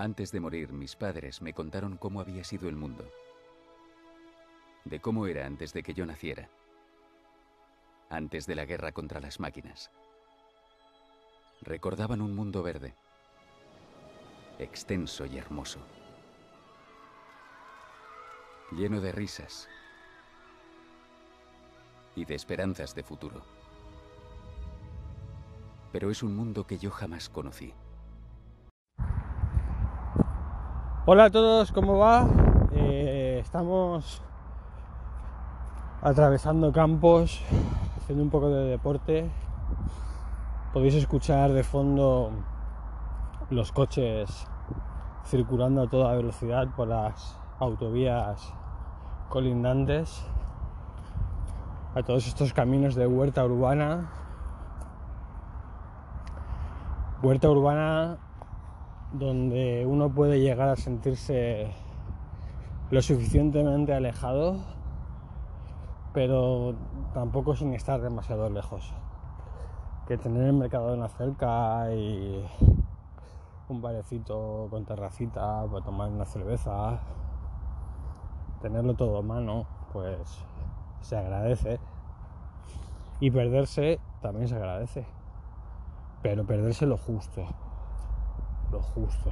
Antes de morir, mis padres me contaron cómo había sido el mundo, de cómo era antes de que yo naciera, antes de la guerra contra las máquinas. Recordaban un mundo verde, extenso y hermoso, lleno de risas y de esperanzas de futuro. Pero es un mundo que yo jamás conocí. Hola a todos, ¿cómo va? Eh, estamos atravesando campos, haciendo un poco de deporte. Podéis escuchar de fondo los coches circulando a toda velocidad por las autovías colindantes, a todos estos caminos de huerta urbana. Huerta urbana donde uno puede llegar a sentirse lo suficientemente alejado, pero tampoco sin estar demasiado lejos. Que tener el Mercadona cerca y un barecito con terracita para tomar una cerveza, tenerlo todo a mano, pues se agradece. Y perderse también se agradece. Pero perderse lo justo lo justo.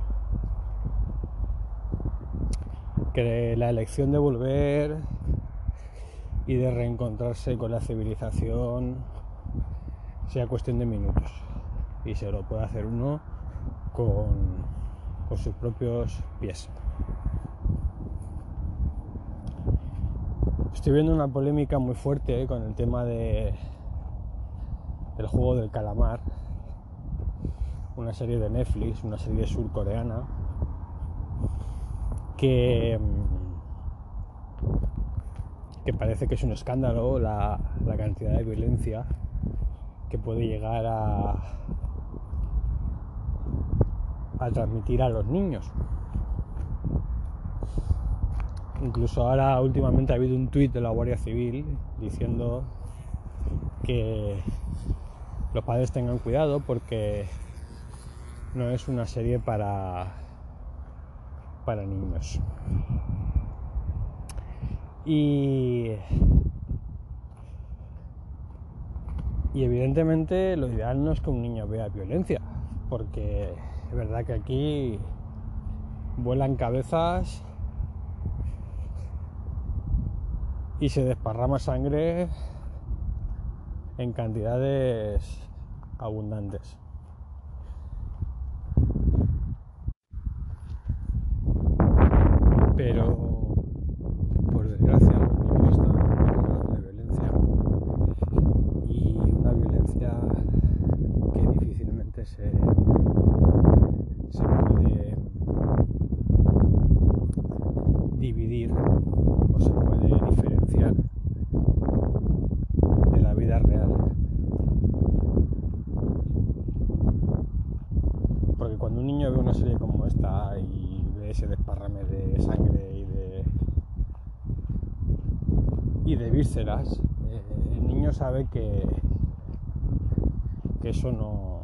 Que la elección de volver y de reencontrarse con la civilización sea cuestión de minutos y se lo puede hacer uno con, sus propios pies. Estoy viendo una polémica muy fuerte eh, con el tema de, del juego del calamar una serie de Netflix, una serie surcoreana, que, que parece que es un escándalo la, la cantidad de violencia que puede llegar a, a transmitir a los niños. Incluso ahora últimamente ha habido un tuit de la Guardia Civil diciendo que los padres tengan cuidado porque no es una serie para, para niños. Y, y evidentemente lo ideal no es que un niño vea violencia, porque es verdad que aquí vuelan cabezas y se desparrama sangre en cantidades abundantes. pero por desgracia los niños están rodeados de violencia y una violencia que difícilmente se, se puede dividir o se puede diferenciar de la vida real. Porque cuando un niño ve una serie como esta y ve ese desparrame de sangre y de, y de vísceras, eh, el niño sabe que, que eso no,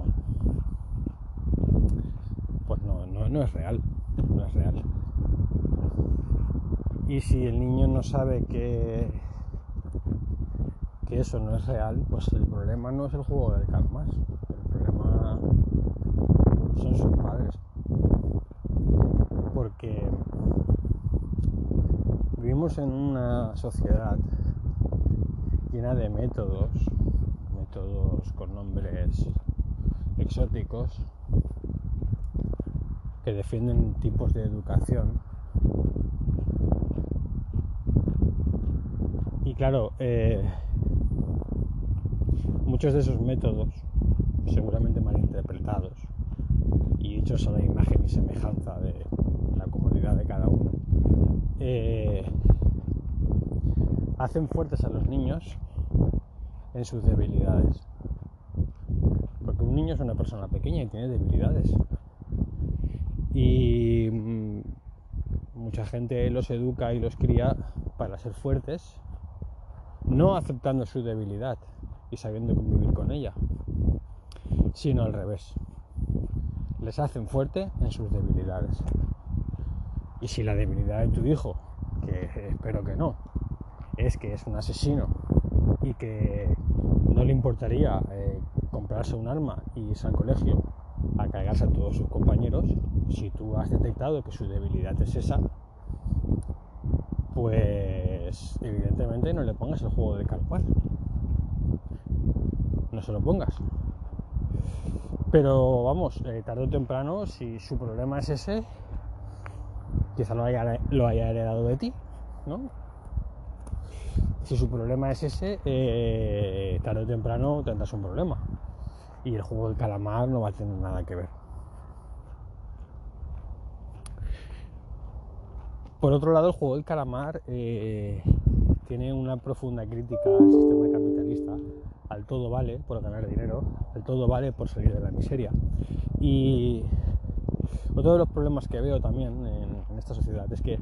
pues no, no, es real, no es real. Y si el niño no sabe que, que eso no es real, pues el problema no es el juego del calamar, el problema son sus padres. Porque vivimos en una sociedad llena de métodos, métodos con nombres exóticos, que defienden tipos de educación. Y claro, eh, muchos de esos métodos, seguramente malinterpretados y hechos a la imagen y semejanza de la comodidad de cada uno, eh, hacen fuertes a los niños en sus debilidades. Porque un niño es una persona pequeña y tiene debilidades. Y mm, mucha gente los educa y los cría para ser fuertes, no aceptando su debilidad y sabiendo convivir con ella, sino al revés. les hacen fuerte en sus debilidades. Y si la debilidad de tu hijo, que espero que no, es que es un asesino y que no le importaría eh, comprarse un arma y irse al colegio a cargarse a todos sus compañeros, si tú has detectado que su debilidad es esa, pues evidentemente no le pongas el juego de calmar. No se lo pongas. Pero vamos, eh, tarde o temprano, si su problema es ese, quizá lo haya heredado de ti, ¿no? Si su problema es ese, eh, tarde o temprano tendrás un problema. Y el juego del calamar no va a tener nada que ver. Por otro lado, el juego del calamar eh, tiene una profunda crítica al sistema capitalista, al todo vale por ganar dinero, al todo vale por salir de la miseria. Y otro de los problemas que veo también en, en esta sociedad es que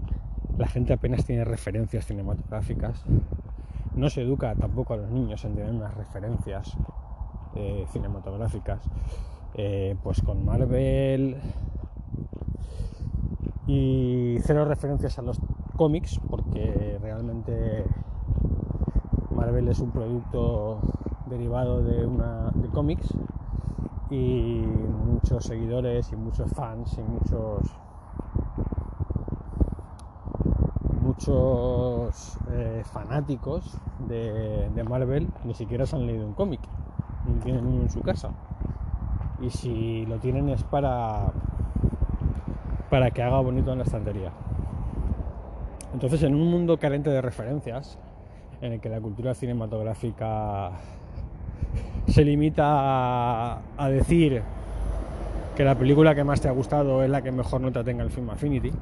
la gente apenas tiene referencias cinematográficas, no se educa tampoco a los niños en tener unas referencias eh, cinematográficas, eh, pues con Marvel y cero referencias a los cómics, porque realmente Marvel es un producto derivado de, una, de cómics y muchos seguidores y muchos fans y muchos muchos eh, fanáticos de, Marvel ni siquiera se han leído un cómic, ni tienen uno en su casa. Y si lo tienen es para, para que haga bonito en la estantería. Entonces, en un mundo carente de referencias, en el que la cultura cinematográfica se limita a, a decir que la película que más te ha gustado es la que mejor nota tenga el film Affinity,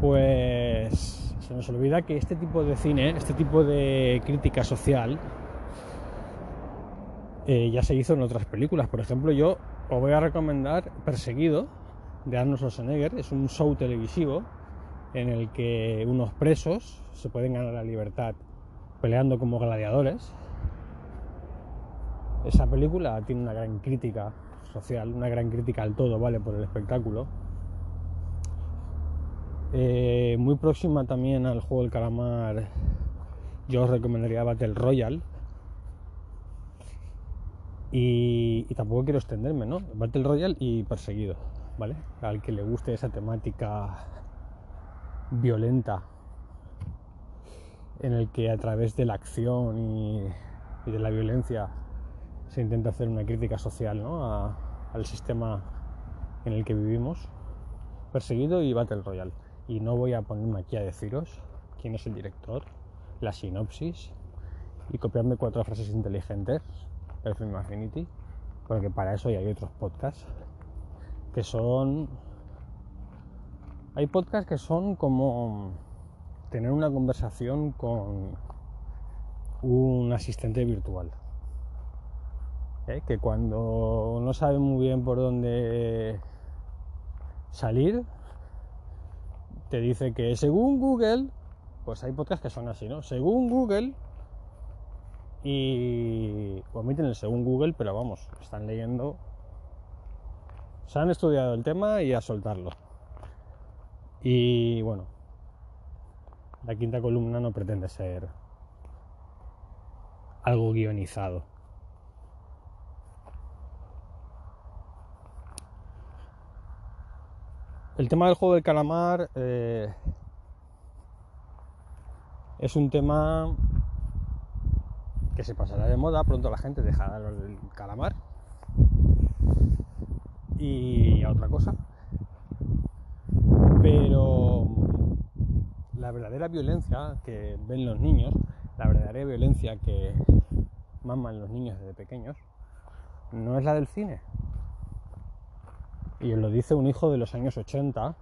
pues se nos olvida que este tipo de cine, este tipo de crítica social, eh, ya se hizo en otras películas. Por ejemplo, yo os voy a recomendar Perseguido de Arnold Schwarzenegger. Es un show televisivo en el que unos presos se pueden ganar la libertad peleando como gladiadores. Esa película tiene una gran crítica social, una gran crítica al todo, ¿vale? Por el espectáculo eh, muy próxima también al juego del calamar, yo os recomendaría Battle Royale. Y, y, tampoco quiero extenderme, ¿no? Battle Royale y Perseguido, ¿vale? Al que le guste esa temática violenta, en el que a través de la acción y, de la violencia se intenta hacer una crítica social, ¿no? Al sistema en el que vivimos. Perseguido y Battle Royale y no voy a ponerme aquí a deciros quién es el director, la sinopsis y copiarme cuatro frases inteligentes del film Affinity, porque para eso ya hay otros podcasts que son... Hay podcasts que son como tener una conversación con un asistente virtual. ¿eh? Que cuando no sabe muy bien por dónde salir, te dice que según Google, pues hay podcasts que son así, ¿no? Según Google, y omiten el según Google, pero vamos, están leyendo, se han estudiado el tema y a soltarlo. Y bueno, la quinta columna no pretende ser algo guionizado. El tema del juego del calamar eh, es un tema que se pasará de moda, pronto la gente dejará de hablar del calamar. Y a otra cosa. Pero la verdadera violencia que ven los niños, la verdadera violencia que maman los niños desde pequeños, no es la del cine, y lo dice un hijo de los años 80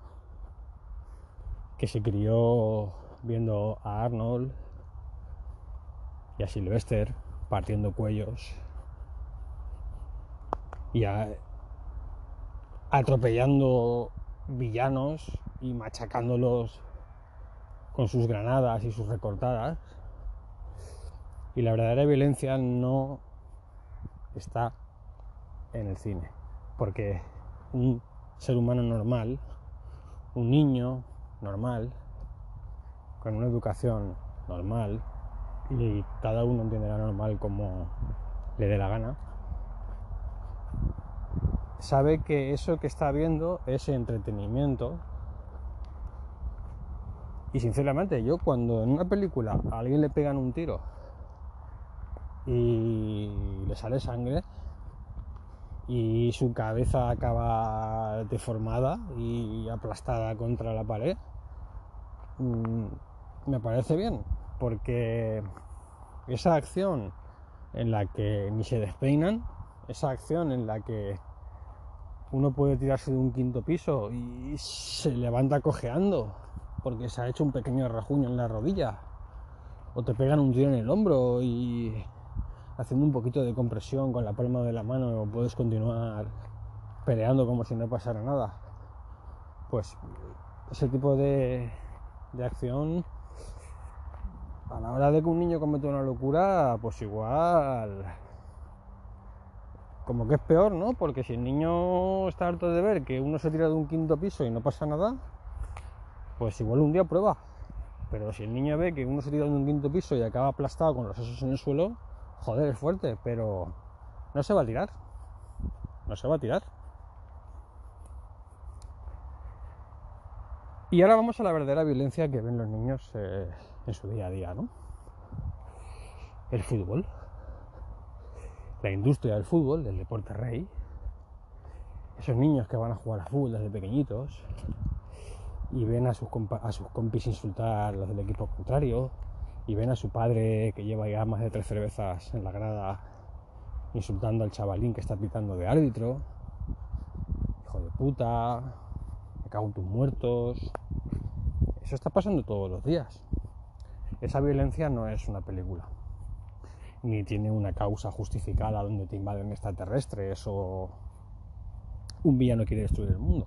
que se crió viendo a Arnold y a Sylvester partiendo cuellos y a, atropellando villanos y machacándolos con sus granadas y sus recortadas. Y la verdadera violencia no está en el cine Porque un ser humano normal, un niño normal, con una educación normal, y cada uno entienderá normal como le dé la gana, sabe que eso que está viendo es entretenimiento. Y sinceramente, yo cuando en una película a alguien le pegan un tiro y le sale sangre y su cabeza acaba deformada y aplastada contra la pared, mm, me parece bien, porque esa acción en la que ni se despeinan, esa acción en la que uno puede tirarse de un quinto piso y se levanta cojeando porque se ha hecho un pequeño rajuño en la rodilla, o te pegan un tiro en el hombro y haciendo un poquito de compresión con la palma de la mano puedes continuar peleando como si no pasara nada. Pues ese tipo de, de acción a la hora de que un niño comete una locura, pues igual como que es peor, ¿no? Porque si el niño está harto de ver que uno se tira de un quinto piso y no pasa nada, pues igual un día prueba. Pero si el niño ve que uno se tira de un quinto piso y acaba aplastado con los osos en el suelo, joder, es fuerte, pero no se va a tirar. No se va a tirar. Y ahora vamos a la verdadera violencia que ven los niños eh, en su día a día, ¿no? El fútbol. La industria del fútbol, del deporte rey. Esos niños que van a jugar a fútbol desde pequeñitos y ven a sus, a sus compis insultar a los del equipo contrario y ven a su padre que lleva ya más de tres cervezas en la grada insultando al chavalín que está pitando de árbitro. Hijo de puta, me cago en tus muertos. Eso está pasando todos los días. Esa violencia no es una película, ni tiene una causa justificada donde te invaden extraterrestres o un villano quiere destruir el mundo.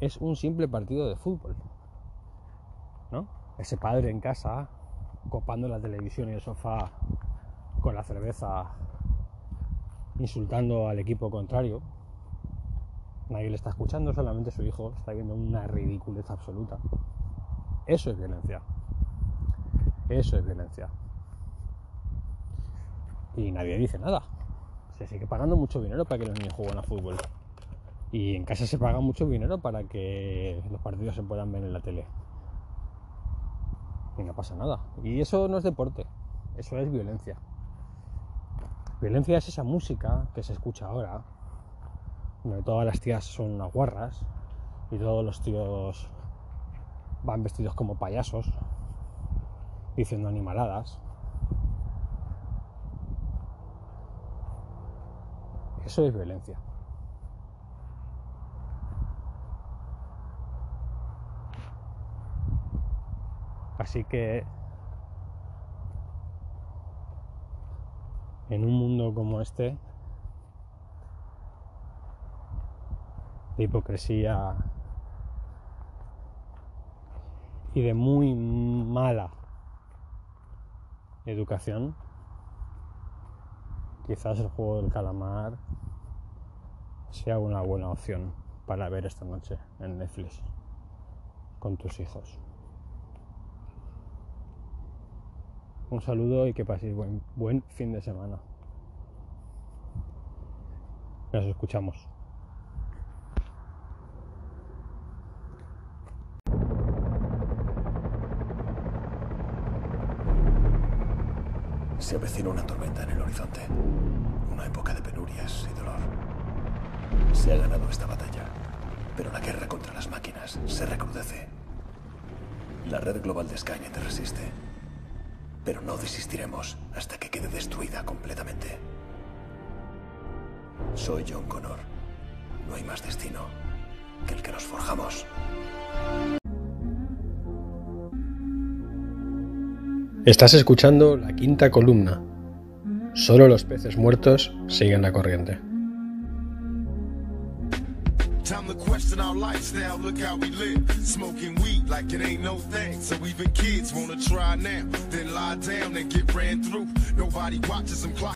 Es un simple partido de fútbol. ¿No? Ese padre en casa copando la televisión y el sofá con la cerveza, insultando al equipo contrario. Nadie le está escuchando, solamente su hijo está viendo una ridiculez absoluta. Eso es violencia. Eso es violencia. Y nadie dice nada. Se sigue pagando mucho dinero para que los niños jueguen a fútbol. Y en casa se paga mucho dinero para que los partidos se puedan ver en la tele y no pasa nada. Y eso no es deporte, eso es violencia. Violencia es esa música que se escucha ahora, donde todas las tías son unas guarras y todos los tíos van vestidos como payasos, diciendo animaladas. Eso es violencia. Así que en un mundo como este, de hipocresía y de muy mala educación, quizás el juego del calamar sea una buena opción para ver esta noche en Netflix con tus hijos. Un saludo y que paséis buen, buen fin de semana. Nos escuchamos. Se avecina una tormenta en el horizonte, una época de penurias y dolor. Se ha ganado esta batalla, pero la guerra contra las máquinas se recrudece. La red global de Skynet resiste pero no desistiremos hasta que quede destruida completamente. Soy John Connor. No hay más destino que el que nos forjamos. Estás escuchando la quinta columna. Solo los peces muertos siguen la corriente. Time to question our lifestyle, look how we live. Smoking weed like it ain't no thing. So even kids wanna try now, then lie down and get ran through. Nobody watches them clock.